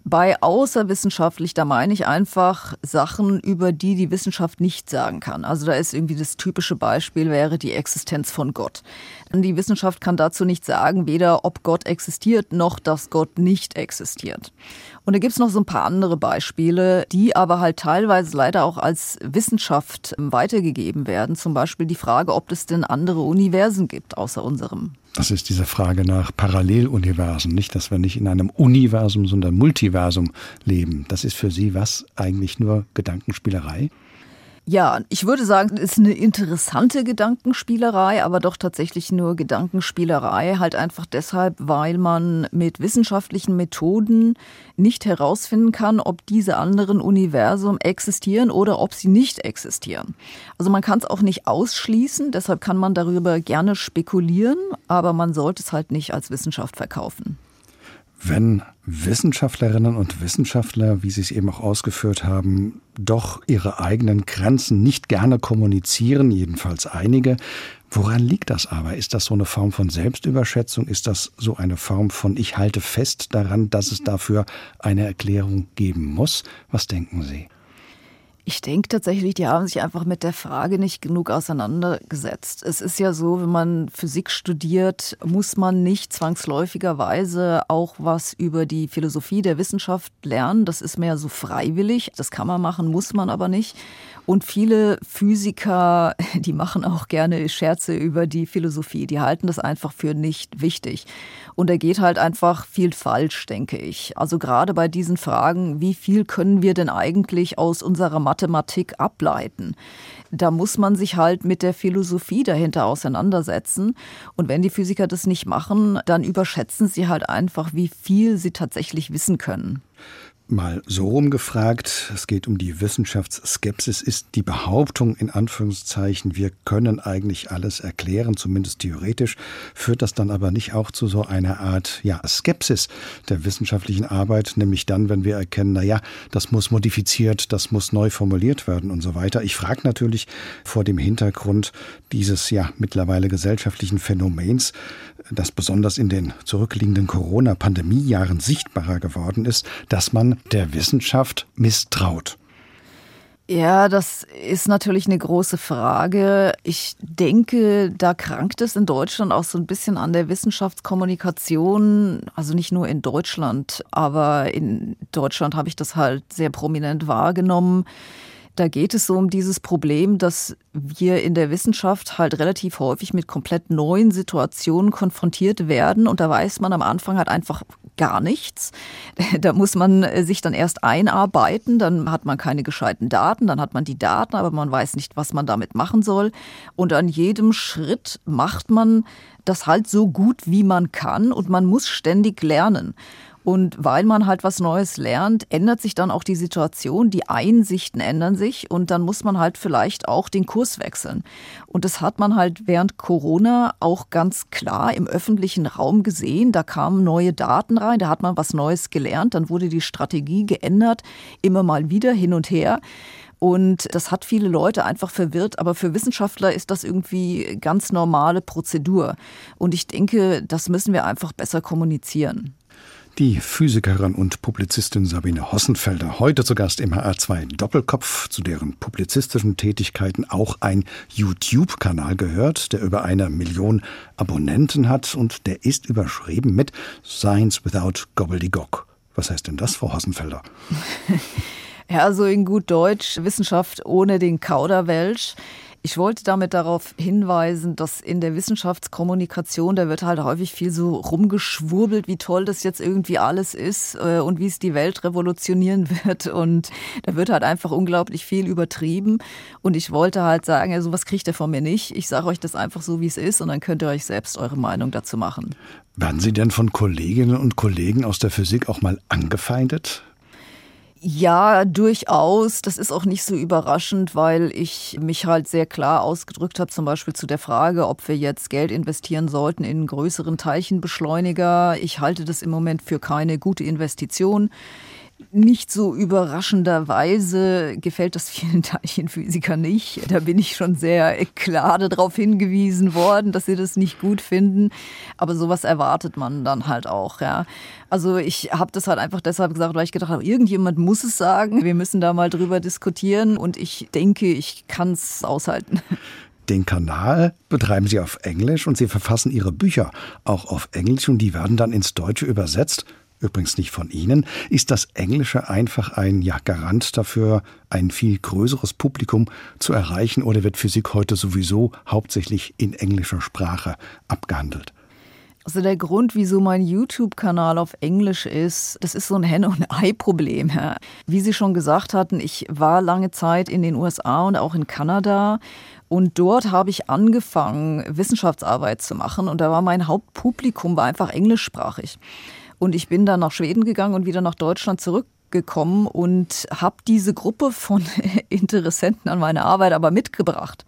Bei außerwissenschaftlich, da meine ich einfach Sachen, über die die Wissenschaft nicht sagen kann. Also da ist irgendwie das typische Beispiel wäre die Existenz von Gott. Die Wissenschaft kann dazu nicht sagen, weder ob Gott existiert, noch dass Gott nicht existiert. Und da gibt's noch so ein paar andere Beispiele, die aber halt teilweise leider auch als Wissenschaft weitergegeben werden. Zum Beispiel die Frage, ob es denn andere Universen gibt außer unserem. Das ist diese Frage nach Paralleluniversen, nicht, dass wir nicht in einem Universum, sondern Multiversum leben. Das ist für Sie was? Eigentlich nur Gedankenspielerei? Ja, ich würde sagen, es ist eine interessante Gedankenspielerei, aber doch tatsächlich nur Gedankenspielerei, halt einfach deshalb, weil man mit wissenschaftlichen Methoden nicht herausfinden kann, ob diese anderen Universum existieren oder ob sie nicht existieren. Also man kann es auch nicht ausschließen, deshalb kann man darüber gerne spekulieren, aber man sollte es halt nicht als Wissenschaft verkaufen. Wenn Wissenschaftlerinnen und Wissenschaftler, wie Sie es eben auch ausgeführt haben, doch ihre eigenen Grenzen nicht gerne kommunizieren, jedenfalls einige. Woran liegt das aber? Ist das so eine Form von Selbstüberschätzung? Ist das so eine Form von ich halte fest daran, dass es dafür eine Erklärung geben muss? Was denken Sie? Ich denke tatsächlich, die haben sich einfach mit der Frage nicht genug auseinandergesetzt. Es ist ja so, wenn man Physik studiert, muss man nicht zwangsläufigerweise auch was über die Philosophie der Wissenschaft lernen. Das ist mehr so freiwillig. Das kann man machen, muss man aber nicht. Und viele Physiker, [LAUGHS] die machen auch gerne Scherze über die Philosophie. Die halten das einfach für nicht wichtig. Und da geht halt einfach viel falsch, denke ich. Also gerade bei diesen Fragen, wie viel können wir denn eigentlich aus unserer Mathematik ableiten? Da muss man sich halt mit der Philosophie dahinter auseinandersetzen. Und wenn die Physiker das nicht machen, dann überschätzen sie halt einfach, wie viel sie tatsächlich wissen können. Mal so rumgefragt, es geht um die Wissenschaftsskepsis, ist die Behauptung in Anführungszeichen, wir können eigentlich alles erklären, zumindest theoretisch, führt das dann aber nicht auch zu so einer Art ja, Skepsis der wissenschaftlichen Arbeit, nämlich dann, wenn wir erkennen, na ja, das muss modifiziert, das muss neu formuliert werden und so weiter. Ich frage natürlich vor dem Hintergrund dieses ja mittlerweile gesellschaftlichen Phänomens, das besonders in den zurückliegenden Corona-Pandemiejahren sichtbarer geworden ist, dass man der Wissenschaft misstraut. Ja, das ist natürlich eine große Frage. Ich denke, da krankt es in Deutschland auch so ein bisschen an der Wissenschaftskommunikation. Also nicht nur in Deutschland, aber in Deutschland habe ich das halt sehr prominent wahrgenommen. Da geht es so um dieses Problem, dass wir in der Wissenschaft halt relativ häufig mit komplett neuen Situationen konfrontiert werden und da weiß man am Anfang halt einfach gar nichts. [LAUGHS] Da muss man sich dann erst einarbeiten, dann hat man keine gescheiten Daten, dann hat man die Daten, aber man weiß nicht, was man damit machen soll. Und an jedem Schritt macht man das halt so gut, wie man kann und man muss ständig lernen. Und weil man halt was Neues lernt, ändert sich dann auch die Situation, die Einsichten ändern sich und dann muss man halt vielleicht auch den Kurs wechseln. Und das hat man halt während Corona auch ganz klar im öffentlichen Raum gesehen. Da kamen neue Daten rein, da hat man was Neues gelernt, dann wurde die Strategie geändert, immer mal wieder hin und her. Und das hat viele Leute einfach verwirrt, aber für Wissenschaftler ist das irgendwie ganz normale Prozedur. Und ich denke, das müssen wir einfach besser kommunizieren. Die Physikerin und Publizistin Sabine Hossenfelder, heute zu Gast im HR2 Doppelkopf, zu deren publizistischen Tätigkeiten auch ein YouTube-Kanal gehört, der über eine Million Abonnenten hat und der ist überschrieben mit Science Without Gobbledygook. Was heißt denn das, Frau Hossenfelder? [LAUGHS] ja, so in gut Deutsch, Wissenschaft ohne den Kauderwelsch. Ich wollte damit darauf hinweisen, dass in der Wissenschaftskommunikation, da wird halt häufig viel so rumgeschwurbelt, wie toll das jetzt irgendwie alles ist äh, und wie es die Welt revolutionieren [LAUGHS] wird. Und da wird halt einfach unglaublich viel übertrieben. Und ich wollte halt sagen, ja, sowas kriegt ihr von mir nicht. Ich sage euch das einfach so, wie es ist und dann könnt ihr euch selbst eure Meinung dazu machen. Werden Sie denn von Kolleginnen und Kollegen aus der Physik auch mal angefeindet? Ja, durchaus. Das ist auch nicht so überraschend, weil ich mich halt sehr klar ausgedrückt habe, zum Beispiel zu der Frage, ob wir jetzt Geld investieren sollten in größeren Teilchenbeschleuniger. Ich halte das im Moment für keine gute Investition. Nicht so überraschenderweise gefällt das vielen [LAUGHS] Teilchenphysikern nicht. Da bin ich schon sehr klar darauf hingewiesen worden, dass sie das nicht gut finden. Aber sowas erwartet man dann halt auch, ja. Also ich habe das halt einfach deshalb gesagt, weil ich gedacht habe, irgendjemand muss es sagen. Wir müssen da mal drüber diskutieren und ich denke, ich kann es aushalten. Den Kanal betreiben Sie auf Englisch und Sie verfassen Ihre Bücher auch auf Englisch und die werden dann ins Deutsche übersetzt übrigens nicht von Ihnen, ist das Englische einfach ein ja, Garant dafür, ein viel größeres Publikum zu erreichen oder wird Physik heute sowieso hauptsächlich in englischer Sprache abgehandelt? Also der Grund, wieso mein YouTube-Kanal auf Englisch ist, das ist so ein Henne- und Ei-Problem. Wie Sie schon gesagt hatten, ich war lange Zeit in den USA und auch in Kanada und dort habe ich angefangen, Wissenschaftsarbeit zu machen und da war mein Hauptpublikum war einfach englischsprachig. Und ich bin dann nach Schweden gegangen und wieder nach Deutschland zurückgekommen und habe diese Gruppe von [LAUGHS] Interessenten an meine Arbeit aber mitgebracht.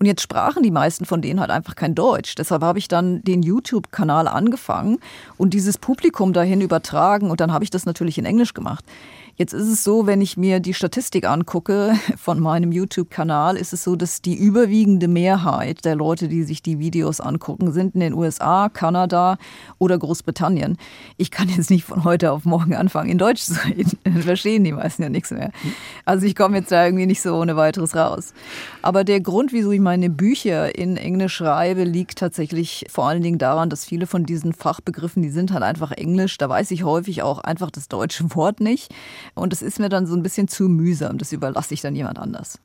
Und jetzt sprachen die meisten von denen halt einfach kein Deutsch. Deshalb habe ich dann den YouTube-Kanal angefangen und dieses Publikum dahin übertragen und dann habe ich das natürlich in Englisch gemacht. Jetzt ist es so, wenn ich mir die Statistik angucke [LAUGHS] von meinem YouTube-Kanal, ist es so, dass die überwiegende Mehrheit der Leute, die sich die Videos angucken, sind in den USA, Kanada oder Großbritannien. Ich kann jetzt nicht von heute auf morgen anfangen, in Deutsch zu reden. [LAUGHS] Verstehen die meisten ja nichts mehr. Also ich komme jetzt da irgendwie nicht so ohne weiteres raus. Aber der Grund, wieso ich meine Bücher in Englisch schreibe, liegt tatsächlich vor allen Dingen daran, dass viele von diesen Fachbegriffen, die sind halt einfach Englisch. Da weiß ich häufig auch einfach das deutsche [LAUGHS] Wort nicht. Und das ist mir dann so ein bisschen zu mühsam. Das überlasse ich dann jemand anders.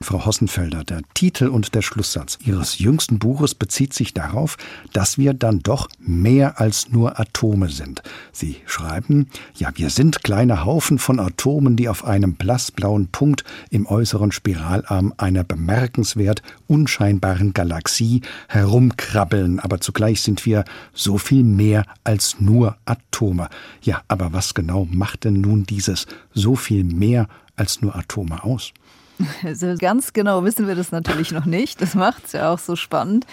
Frau Hossenfelder, der Titel und der Schlusssatz Ihres jüngsten Buches bezieht sich darauf, dass wir dann doch mehr als nur Atome sind. Sie schreiben, ja, wir sind kleine Haufen von Atomen, die auf einem blassblauen Punkt im äußeren Spiralarm einer bemerkenswert unscheinbaren Galaxie herumkrabbeln, aber zugleich sind wir so viel mehr als nur Atome. Ja, aber was genau macht denn nun dieses so viel mehr als nur Atome aus? [LAUGHS] Also ganz genau wissen wir das natürlich noch nicht. Das macht es ja auch so spannend.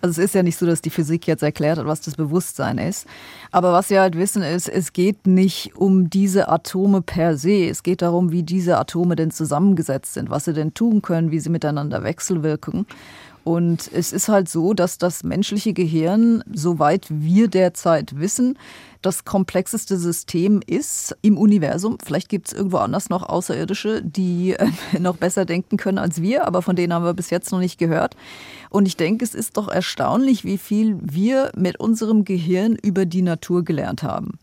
Also es ist ja nicht so, dass die Physik jetzt erklärt hat, was das Bewusstsein ist. Aber was wir halt wissen ist, es geht nicht um diese Atome per se. Es geht darum, wie diese Atome denn zusammengesetzt sind, was sie denn tun können, wie sie miteinander wechselwirken. Und es ist halt so, dass das menschliche Gehirn, soweit wir derzeit wissen, das komplexeste System ist im Universum. Vielleicht gibt es irgendwo anders noch Außerirdische, die äh, noch besser denken können als wir, aber von denen haben wir bis jetzt noch nicht gehört. Und ich denke, es ist doch erstaunlich, wie viel wir mit unserem Gehirn über die Natur gelernt haben.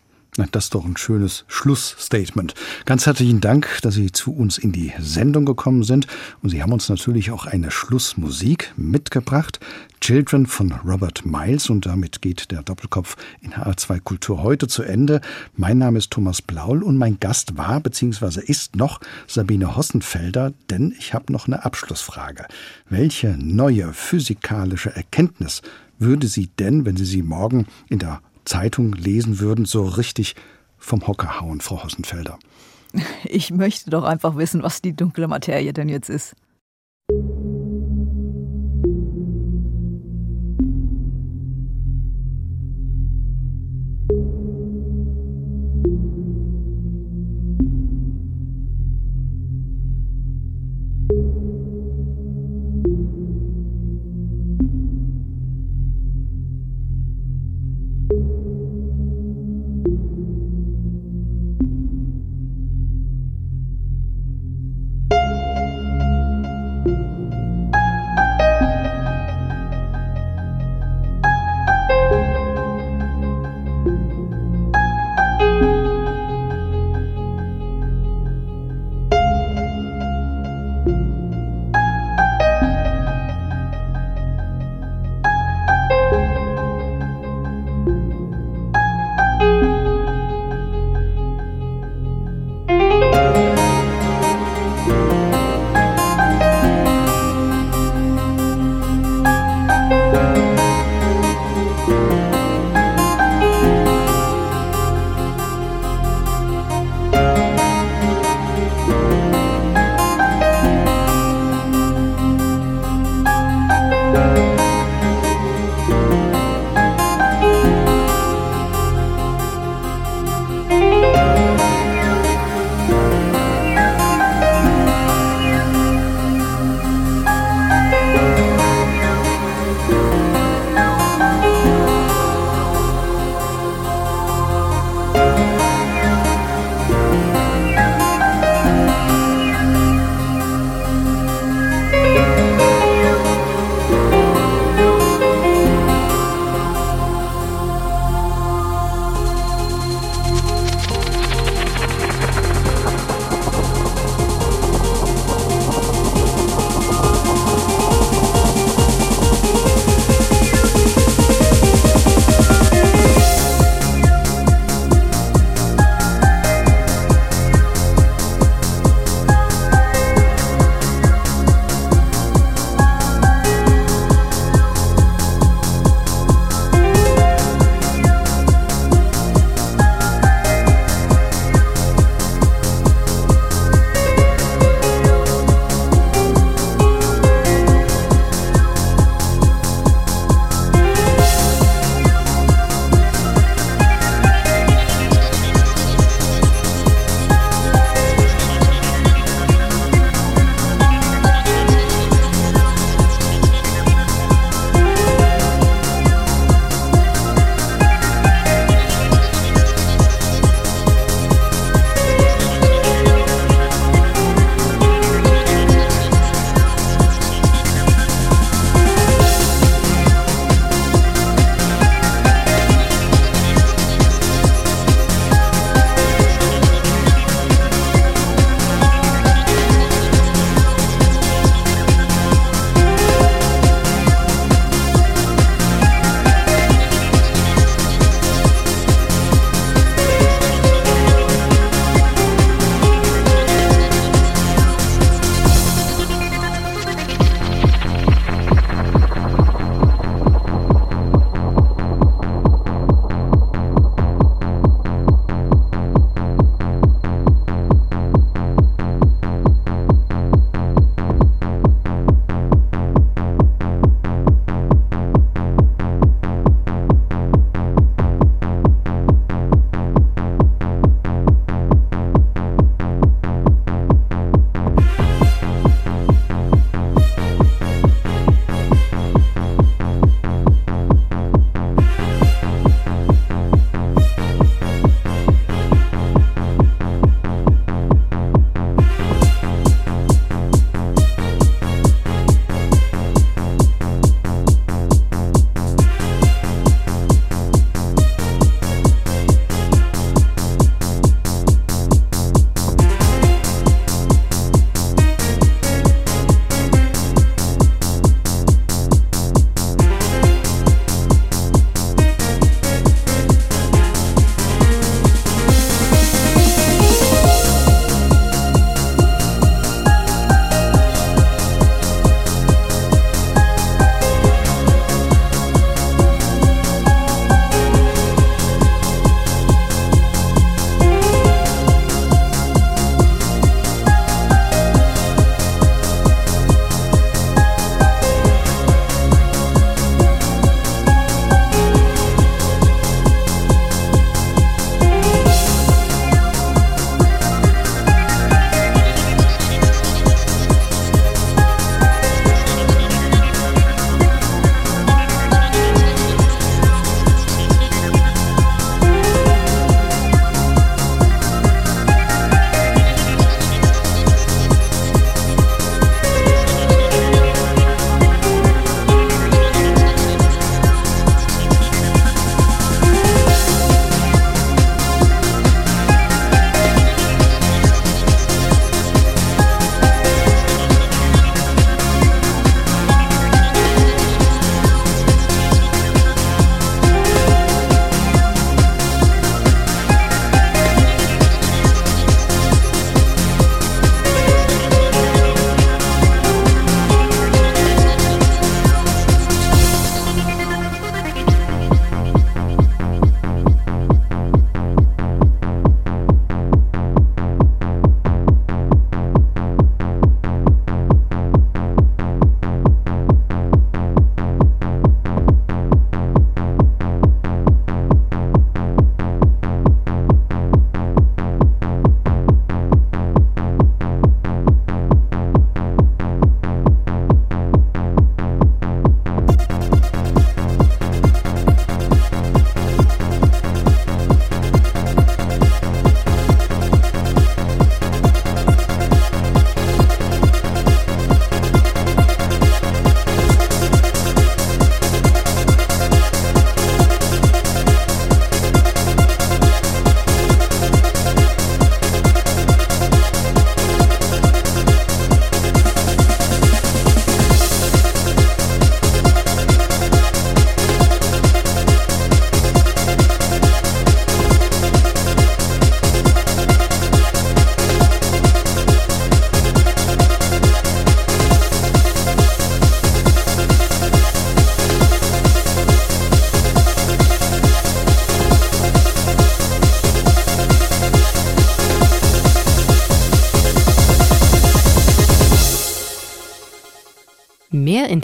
Das ist doch ein schönes Schlussstatement. Ganz herzlichen Dank, dass Sie zu uns in die Sendung gekommen sind. Und Sie haben uns natürlich auch eine Schlussmusik mitgebracht. Children von Robert Miles. Und damit geht der Doppelkopf in HR2 Kultur heute zu Ende. Mein Name ist Thomas Blaul und mein Gast war bzw. ist noch Sabine Hossenfelder, denn ich habe noch eine Abschlussfrage. Welche neue physikalische Erkenntnis würde Sie denn, wenn Sie sie morgen in der Zeitung lesen würden, so richtig vom Hocker hauen, Frau Hossenfelder? Ich möchte doch einfach wissen, was die dunkle Materie denn jetzt ist.